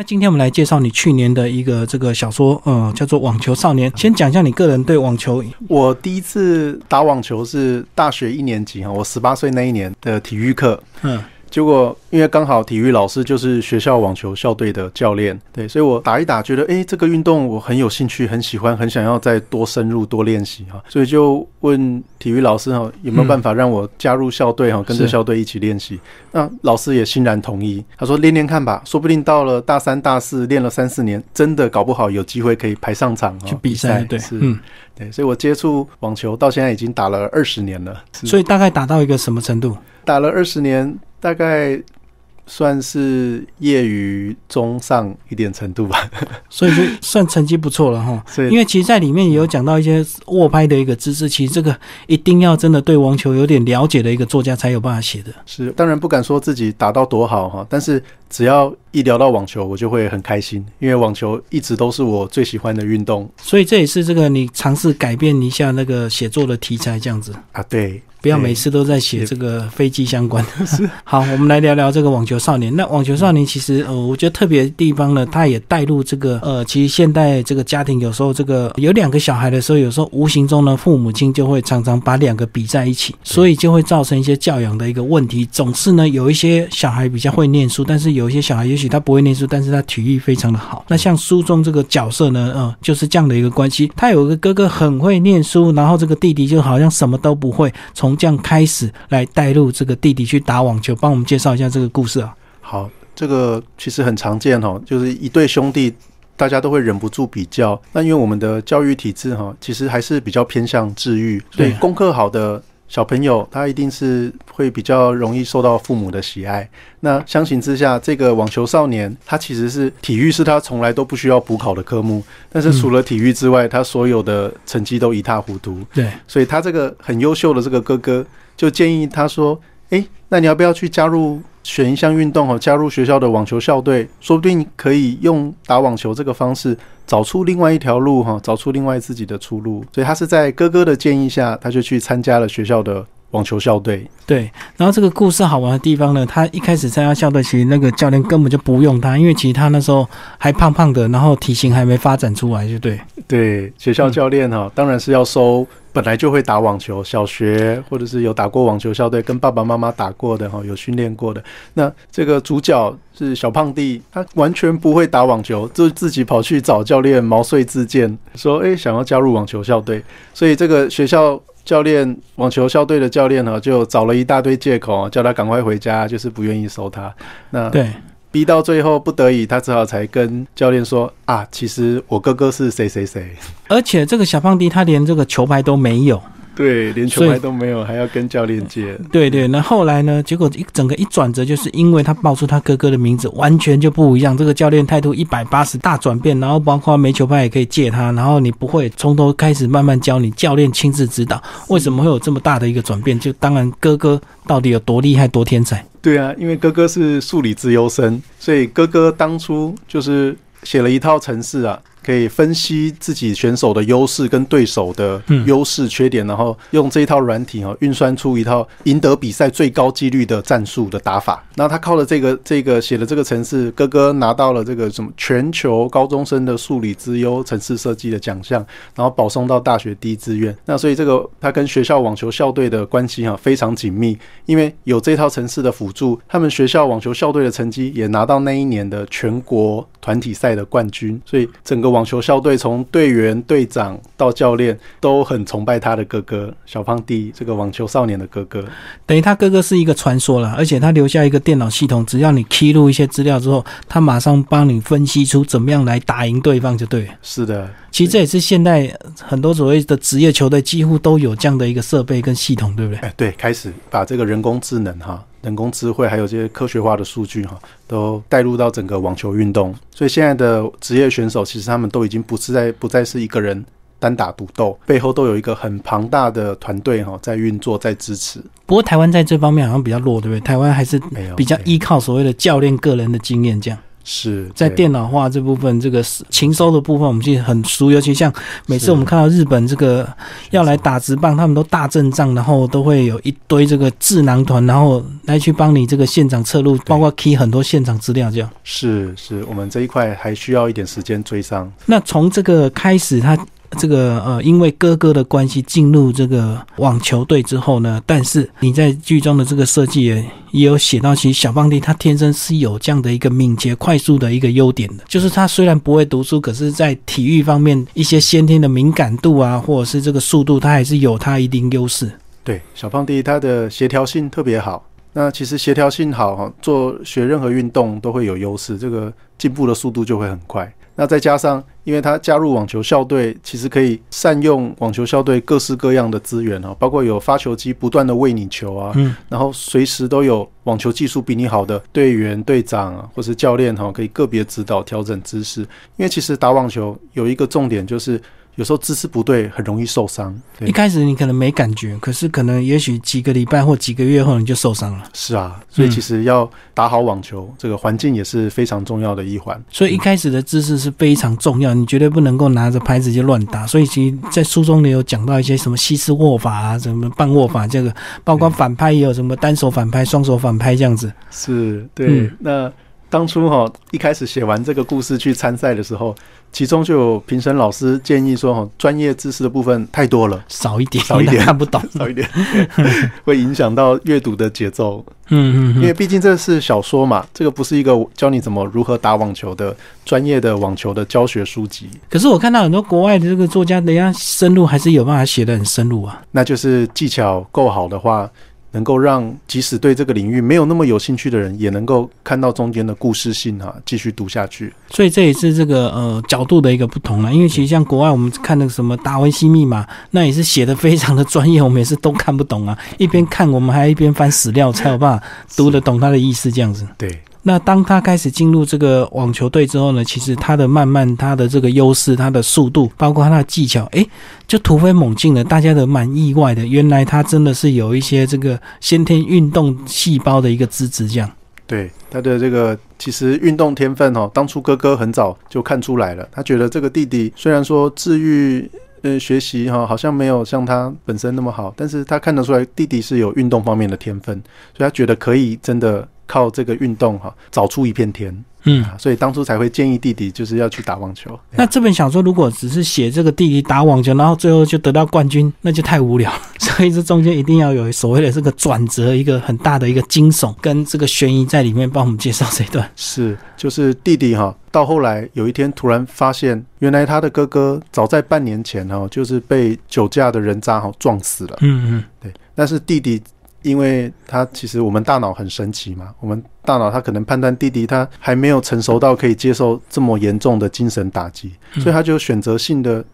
那今天我们来介绍你去年的一个这个小说，呃，叫做《网球少年》。先讲一下你个人对网球。我第一次打网球是大学一年级哈，我十八岁那一年的体育课。嗯。结果，因为刚好体育老师就是学校网球校队的教练，对，所以我打一打，觉得哎，这个运动我很有兴趣，很喜欢，很想要再多深入、多练习哈，所以就问体育老师哈，有没有办法让我加入校队哈，跟着校队一起练习？那老师也欣然同意，他说练练看吧，说不定到了大三、大四练了三四年，真的搞不好有机会可以排上场去比赛。对，是，嗯，对，所以我接触网球到现在已经打了二十年了。所以大概打到一个什么程度？打了二十年。大概算是业余中上一点程度吧，所以就算成绩不错了哈。因为其实，在里面也有讲到一些握拍的一个姿势，其实这个一定要真的对网球有点了解的一个作家才有办法写的。是，当然不敢说自己打到多好哈，但是只要一聊到网球，我就会很开心，因为网球一直都是我最喜欢的运动。所以这也是这个你尝试改变一下那个写作的题材这样子啊？对。不要每次都在写这个飞机相关的。好，我们来聊聊这个网球少年。那网球少年其实，呃，我觉得特别地方呢，他也带入这个，呃，其实现代这个家庭有时候这个有两个小孩的时候，有时候无形中呢，父母亲就会常常把两个比在一起，所以就会造成一些教养的一个问题。总是呢，有一些小孩比较会念书，但是有一些小孩也许他不会念书，但是他体育非常的好。那像书中这个角色呢，呃，就是这样的一个关系。他有个哥哥很会念书，然后这个弟弟就好像什么都不会。从这样开始来带入这个弟弟去打网球，帮我们介绍一下这个故事啊。好，这个其实很常见哈，就是一对兄弟，大家都会忍不住比较。那因为我们的教育体制哈，其实还是比较偏向治愈，所以功课好的。小朋友他一定是会比较容易受到父母的喜爱。那相形之下，这个网球少年他其实是体育是他从来都不需要补考的科目，但是除了体育之外，他所有的成绩都一塌糊涂。对，所以他这个很优秀的这个哥哥就建议他说：“哎，那你要不要去加入？”选一项运动哦，加入学校的网球校队，说不定可以用打网球这个方式找出另外一条路哈，找出另外自己的出路。所以他是在哥哥的建议下，他就去参加了学校的网球校队。对，然后这个故事好玩的地方呢，他一开始参加校队，其实那个教练根本就不用他，因为其实他那时候还胖胖的，然后体型还没发展出来，就对。对，学校教练哈，当然是要收。本来就会打网球，小学或者是有打过网球校队，跟爸爸妈妈打过的哈，有训练过的。那这个主角是小胖弟，他完全不会打网球，就自己跑去找教练毛遂自荐，说：“哎，想要加入网球校队。”所以这个学校教练网球校队的教练呢，就找了一大堆借口，叫他赶快回家，就是不愿意收他。那对。逼到最后不得已，他只好才跟教练说：“啊，其实我哥哥是谁谁谁。”而且这个小胖弟他连这个球拍都没有。对，连球拍都没有，还要跟教练借。对对，那后来呢？结果一整个一转折，就是因为他报出他哥哥的名字，完全就不一样。这个教练态度一百八十大转变，然后包括没球拍也可以借他，然后你不会从头开始慢慢教你，教练亲自指导。为什么会有这么大的一个转变？就当然哥哥到底有多厉害、多天才？对啊，因为哥哥是数理自优生，所以哥哥当初就是写了一套程式啊。可以分析自己选手的优势跟对手的优势缺点，然后用这一套软体哈运算出一套赢得比赛最高几率的战术的打法。那他靠了这个这个写的这个程式，哥哥拿到了这个什么全球高中生的数理之优城市设计的奖项，然后保送到大学第一志愿。那所以这个他跟学校网球校队的关系哈非常紧密，因为有这套程式的辅助，他们学校网球校队的成绩也拿到那一年的全国团体赛的冠军。所以整个网网球校队从队员、队长到教练都很崇拜他的哥哥小胖弟，这个网球少年的哥哥，等于他哥哥是一个传说了。而且他留下一个电脑系统，只要你披露一些资料之后，他马上帮你分析出怎么样来打赢对方，就对。是的，其实这也是现在很多所谓的职业球队几乎都有这样的一个设备跟系统，对不对？哎，对，开始把这个人工智能哈。人工智慧还有这些科学化的数据哈，都带入到整个网球运动，所以现在的职业选手其实他们都已经不是在不再是一个人单打独斗，背后都有一个很庞大的团队哈在运作在支持。不过台湾在这方面好像比较弱，对不对？台湾还是比较依靠所谓的教练个人的经验这样。是在电脑化这部分，这个情收的部分，我们其实很熟。尤其像每次我们看到日本这个要来打直棒，他们都大阵仗，然后都会有一堆这个智囊团，然后来去帮你这个现场测录，包括 key 很多现场资料，这样。是是，我们这一块还需要一点时间追上。那从这个开始，他。这个呃，因为哥哥的关系进入这个网球队之后呢，但是你在剧中的这个设计也也有写到，其实小胖弟他天生是有这样的一个敏捷、快速的一个优点的，就是他虽然不会读书，可是在体育方面一些先天的敏感度啊，或者是这个速度，他还是有他一定优势。对，小胖弟他的协调性特别好。那其实协调性好，做学任何运动都会有优势，这个进步的速度就会很快。那再加上，因为他加入网球校队，其实可以善用网球校队各式各样的资源哦，包括有发球机不断的喂你球啊，嗯，然后随时都有网球技术比你好的队员、队长啊，或是教练哈，可以个别指导调整姿势。因为其实打网球有一个重点就是。有时候姿势不对，很容易受伤。一开始你可能没感觉，可是可能也许几个礼拜或几个月后你就受伤了。是啊，所以其实要打好网球，这个环境也是非常重要的一环。所以一开始的姿势是非常重要，你绝对不能够拿着拍子就乱打。所以其实，在书中也有讲到一些什么西式握法啊，什么半握法，这个包括反拍也有什么单手反拍、双手反拍这样子。是对。那当初哈一开始写完这个故事去参赛的时候。其中就有评审老师建议说：“哈，专业知识的部分太多了，少一点，少一点看不懂，少一点 会影响到阅读的节奏。嗯嗯，因为毕竟这是小说嘛，这个不是一个教你怎么如何打网球的专业的网球的教学书籍。可是我看到很多国外的这个作家，人家深入还是有办法写的很深入啊。那就是技巧够好的话。”能够让即使对这个领域没有那么有兴趣的人，也能够看到中间的故事性哈，继续读下去。所以这也是这个呃角度的一个不同了。因为其实像国外我们看那个什么《达文西密码》，那也是写的非常的专业，我们也是都看不懂啊。一边看我们还一边翻史料，才有办法读得懂他的意思这样子。对。那当他开始进入这个网球队之后呢，其实他的慢慢他的这个优势，他的速度，包括他的技巧，诶，就突飞猛进了。大家都蛮意外的，原来他真的是有一些这个先天运动细胞的一个资质。这样，对他的这个其实运动天分哦，当初哥哥很早就看出来了。他觉得这个弟弟虽然说治愈呃学习哈，好像没有像他本身那么好，但是他看得出来弟弟是有运动方面的天分，所以他觉得可以真的。靠这个运动哈，找出一片天。嗯，所以当初才会建议弟弟就是要去打网球。那这本小说如果只是写这个弟弟打网球，然后最后就得到冠军，那就太无聊。所以这中间一定要有所谓的这个转折，一个很大的一个惊悚跟这个悬疑在里面，帮我们介绍这段。是，就是弟弟哈，到后来有一天突然发现，原来他的哥哥早在半年前哈，就是被酒驾的人渣哈撞死了。嗯嗯，对，但是弟弟。因为他其实我们大脑很神奇嘛，我们大脑他可能判断弟弟他还没有成熟到可以接受这么严重的精神打击，所以他就选择性的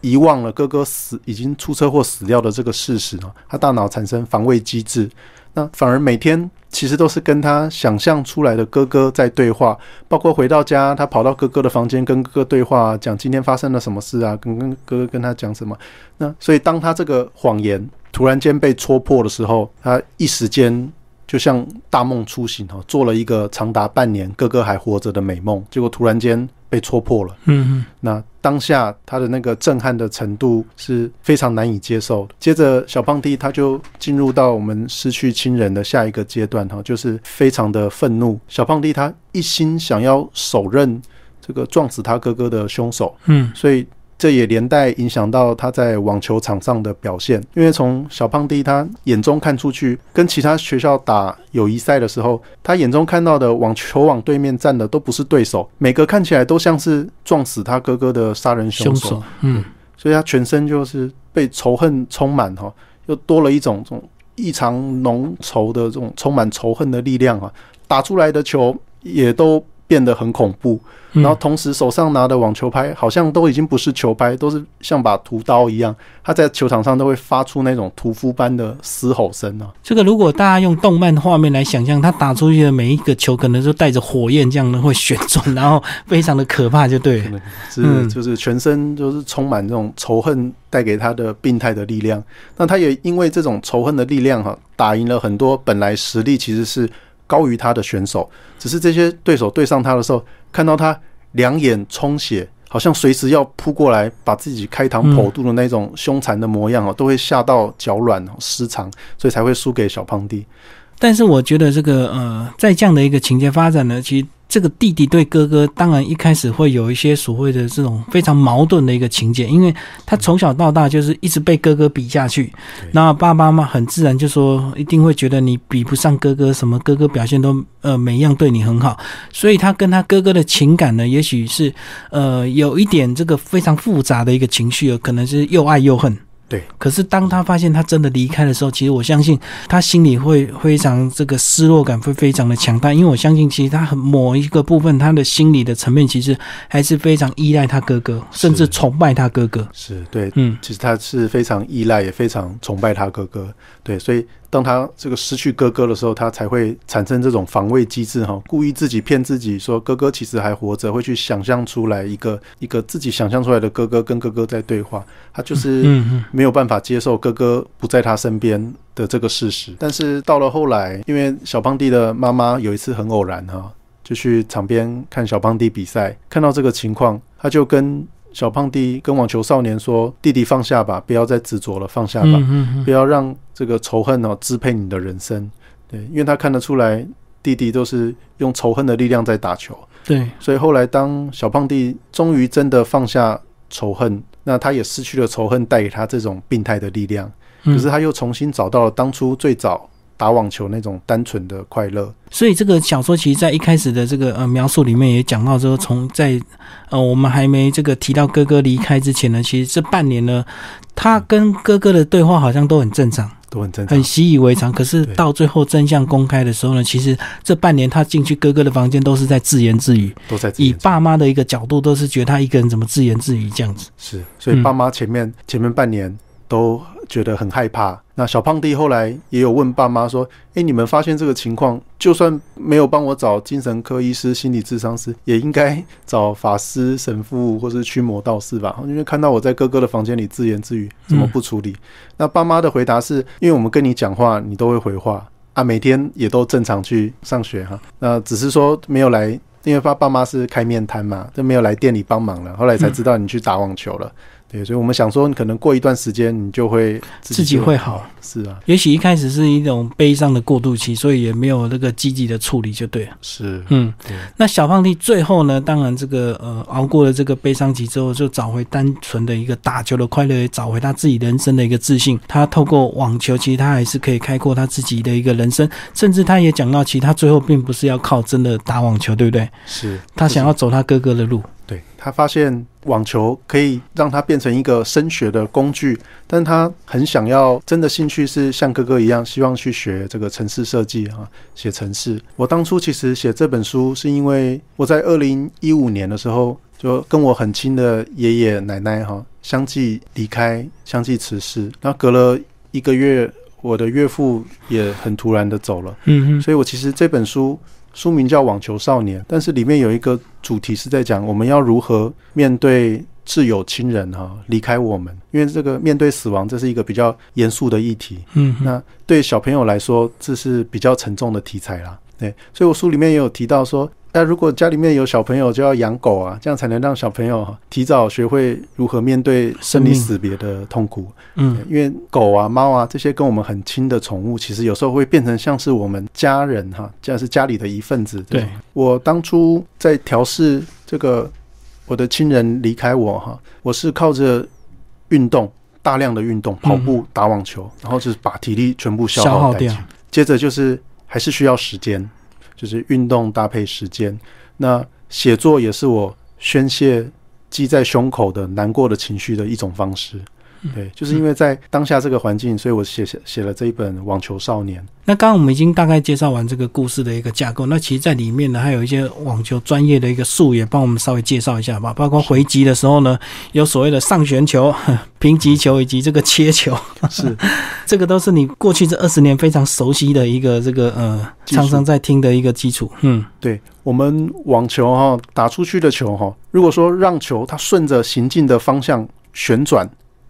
遗忘了哥哥死已经出车祸死掉的这个事实呢，他大脑产生防卫机制，那反而每天其实都是跟他想象出来的哥哥在对话，包括回到家他跑到哥哥的房间跟哥哥对话，讲今天发生了什么事啊，跟跟哥哥跟他讲什么，那所以当他这个谎言。突然间被戳破的时候，他一时间就像大梦初醒哈，做了一个长达半年哥哥还活着的美梦，结果突然间被戳破了。嗯嗯，那当下他的那个震撼的程度是非常难以接受的。接着小胖弟他就进入到我们失去亲人的下一个阶段哈，就是非常的愤怒。小胖弟他一心想要手刃这个撞死他哥哥的凶手。嗯，所以。这也连带影响到他在网球场上的表现，因为从小胖弟他眼中看出去，跟其他学校打友谊赛的时候，他眼中看到的网球网对面站的都不是对手，每个看起来都像是撞死他哥哥的杀人凶手。嗯，所以他全身就是被仇恨充满哈，又多了一种这种异常浓稠的这种充满仇恨的力量啊，打出来的球也都。变得很恐怖，然后同时手上拿的网球拍好像都已经不是球拍，都是像把屠刀一样。他在球场上都会发出那种屠夫般的嘶吼声啊！这个如果大家用动漫画面来想象，他打出去的每一个球，可能都带着火焰这样的会旋转，然后非常的可怕，就对，是就是全身就是充满这种仇恨带给他的病态的力量。那他也因为这种仇恨的力量哈，打赢了很多本来实力其实是。高于他的选手，只是这些对手对上他的时候，看到他两眼充血，好像随时要扑过来把自己开膛破肚的那种凶残的模样哦，都会吓到脚软失常，所以才会输给小胖弟。但是我觉得这个呃，在这样的一个情节发展呢，其实。这个弟弟对哥哥，当然一开始会有一些所谓的这种非常矛盾的一个情节，因为他从小到大就是一直被哥哥比下去，那爸爸妈妈很自然就说一定会觉得你比不上哥哥，什么哥哥表现都呃每样对你很好，所以他跟他哥哥的情感呢，也许是呃有一点这个非常复杂的一个情绪，可能是又爱又恨。对，可是当他发现他真的离开的时候，其实我相信他心里会非常这个失落感会非常的强大，因为我相信其实他很某一个部分他的心理的层面其实还是非常依赖他哥哥，甚至崇拜他哥哥。是对，嗯，其实他是非常依赖也非常崇拜他哥哥，对，所以。当他这个失去哥哥的时候，他才会产生这种防卫机制哈，故意自己骗自己说哥哥其实还活着，会去想象出来一个一个自己想象出来的哥哥跟哥哥在对话，他就是没有办法接受哥哥不在他身边的这个事实。但是到了后来，因为小胖弟的妈妈有一次很偶然哈，就去场边看小胖弟比赛，看到这个情况，他就跟。小胖弟跟网球少年说：“弟弟放下吧，不要再执着了，放下吧，不要让这个仇恨哦支配你的人生。”对，因为他看得出来，弟弟都是用仇恨的力量在打球。对，所以后来当小胖弟终于真的放下仇恨，那他也失去了仇恨带给他这种病态的力量。可是他又重新找到了当初最早。打网球那种单纯的快乐，所以这个小说其实，在一开始的这个呃描述里面也讲到说，从在呃我们还没这个提到哥哥离开之前呢，其实这半年呢，他跟哥哥的对话好像都很正常，都很正常，很习以为常。可是到最后真相公开的时候呢，其实这半年他进去哥哥的房间都是在自言自语，都在以爸妈的一个角度，都是觉得他一个人怎么自言自语这样子。是，所以爸妈前面前面半年都觉得很害怕。那小胖弟后来也有问爸妈说：“哎，你们发现这个情况，就算没有帮我找精神科医师、心理智商师，也应该找法师、神父或是驱魔道士吧？因为看到我在哥哥的房间里自言自语，怎么不处理？”那爸妈的回答是：“因为我们跟你讲话，你都会回话啊，每天也都正常去上学哈。那只是说没有来，因为爸爸妈是开面摊嘛，就没有来店里帮忙了。后来才知道你去打网球了。”对，所以我们想说，可能过一段时间你就会自己会好，是啊。也许一开始是一种悲伤的过渡期，所以也没有那个积极的处理，就对了。是，嗯，那小胖弟最后呢？当然，这个呃，熬过了这个悲伤期之后，就找回单纯的一个打球的快乐，也找回他自己人生的一个自信。他透过网球，其实他还是可以开阔他自己的一个人生。甚至他也讲到，其实他最后并不是要靠真的打网球，对不对？是他想要走他哥哥的路。对他发现网球可以让他变成一个升学的工具，但他很想要真的兴趣是像哥哥一样，希望去学这个城市设计啊，写城市。我当初其实写这本书是因为我在二零一五年的时候，就跟我很亲的爷爷奶奶哈相继离开，相继辞世。然后隔了一个月，我的岳父也很突然的走了。嗯嗯，所以我其实这本书。书名叫《网球少年》，但是里面有一个主题是在讲我们要如何面对挚友亲人哈离开我们，因为这个面对死亡这是一个比较严肃的议题。嗯，那对小朋友来说这是比较沉重的题材啦。对，所以我书里面也有提到说。那如果家里面有小朋友，就要养狗啊，这样才能让小朋友提早学会如何面对生离死别的痛苦。嗯，因为狗啊、猫啊这些跟我们很亲的宠物，其实有时候会变成像是我们家人哈，像是家里的一份子。对我当初在调试这个我的亲人离开我哈，我是靠着运动，大量的运动，跑步、打网球，然后就是把体力全部消耗掉。接着就是还是需要时间。就是运动搭配时间，那写作也是我宣泄积在胸口的难过的情绪的一种方式。对，就是因为在当下这个环境，所以我写写写了这一本《网球少年》。那刚刚我们已经大概介绍完这个故事的一个架构，那其实，在里面呢，还有一些网球专业的一个术语，帮我们稍微介绍一下吧。包括回击的时候呢，有所谓的上旋球、平击球以及这个切球，是 这个都是你过去这二十年非常熟悉的一个这个呃，常常在听的一个基础。嗯，对我们网球哈打出去的球哈，如果说让球它顺着行进的方向旋转。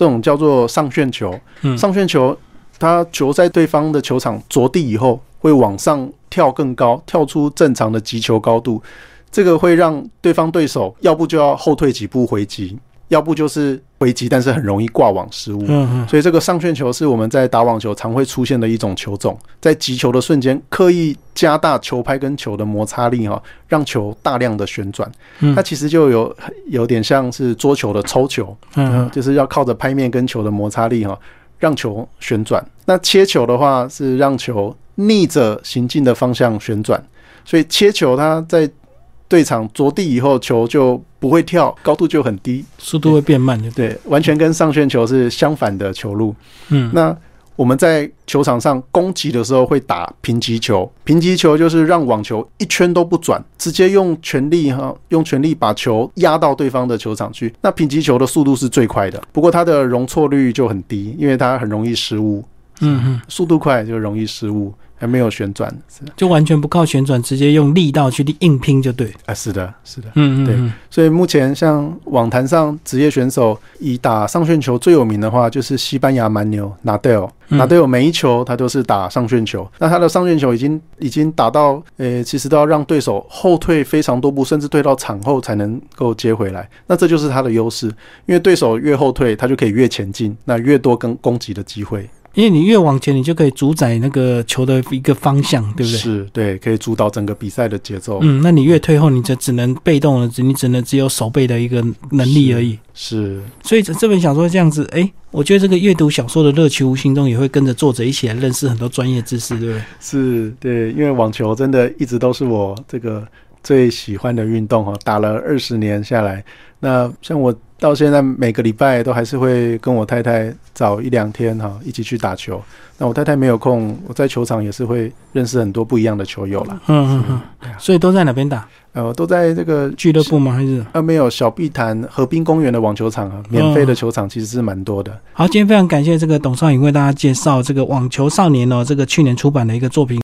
这种叫做上旋球，上旋球，它球在对方的球场着地以后，会往上跳更高，跳出正常的击球高度，这个会让对方对手要不就要后退几步回击。要不就是回击，但是很容易挂网失误。嗯嗯。所以这个上旋球是我们在打网球常会出现的一种球种，在击球的瞬间刻意加大球拍跟球的摩擦力哈，让球大量的旋转。嗯。它其实就有有点像是桌球的抽球，嗯，就是要靠着拍面跟球的摩擦力哈，让球旋转。那切球的话是让球逆着行进的方向旋转，所以切球它在。对场着地以后，球就不会跳，高度就很低，速度会变慢，就对，完全跟上旋球是相反的球路。嗯，那我们在球场上攻击的时候会打平击球，平击球就是让网球一圈都不转，直接用全力哈，用全力把球压到对方的球场去。那平击球的速度是最快的，不过它的容错率就很低，因为它很容易失误。嗯哼，速度快就容易失误。还没有旋转，是就完全不靠旋转，直接用力道去硬拼就对。啊，是的，是的，嗯嗯，对。所以目前像网坛上职业选手以打上旋球最有名的话，就是西班牙蛮牛纳德尔。纳德尔每一球他都是打上旋球，那他的上旋球已经已经打到，呃，其实都要让对手后退非常多步，甚至退到场后才能够接回来。那这就是他的优势，因为对手越后退，他就可以越前进，那越多跟攻击的机会。因为你越往前，你就可以主宰那个球的一个方向，对不对？是，对，可以主导整个比赛的节奏。嗯，那你越退后，你就只能被动了，你只能只有守备的一个能力而已。是，所以这本小说这样子，哎，我觉得这个阅读小说的乐趣，无形中也会跟着作者一起来认识很多专业知识，对不对？是，对，因为网球真的一直都是我这个最喜欢的运动哈，打了二十年下来，那像我。到现在每个礼拜都还是会跟我太太早一两天哈一起去打球。那我太太没有空，我在球场也是会认识很多不一样的球友啦。嗯嗯嗯。所以都在哪边打？呃，都在这个俱乐部吗？还是？呃，没有，小碧潭河滨公园的网球场啊，免费的球场其实是蛮多的。好，今天非常感谢这个董少颖为大家介绍这个《网球少年》哦，这个去年出版的一个作品。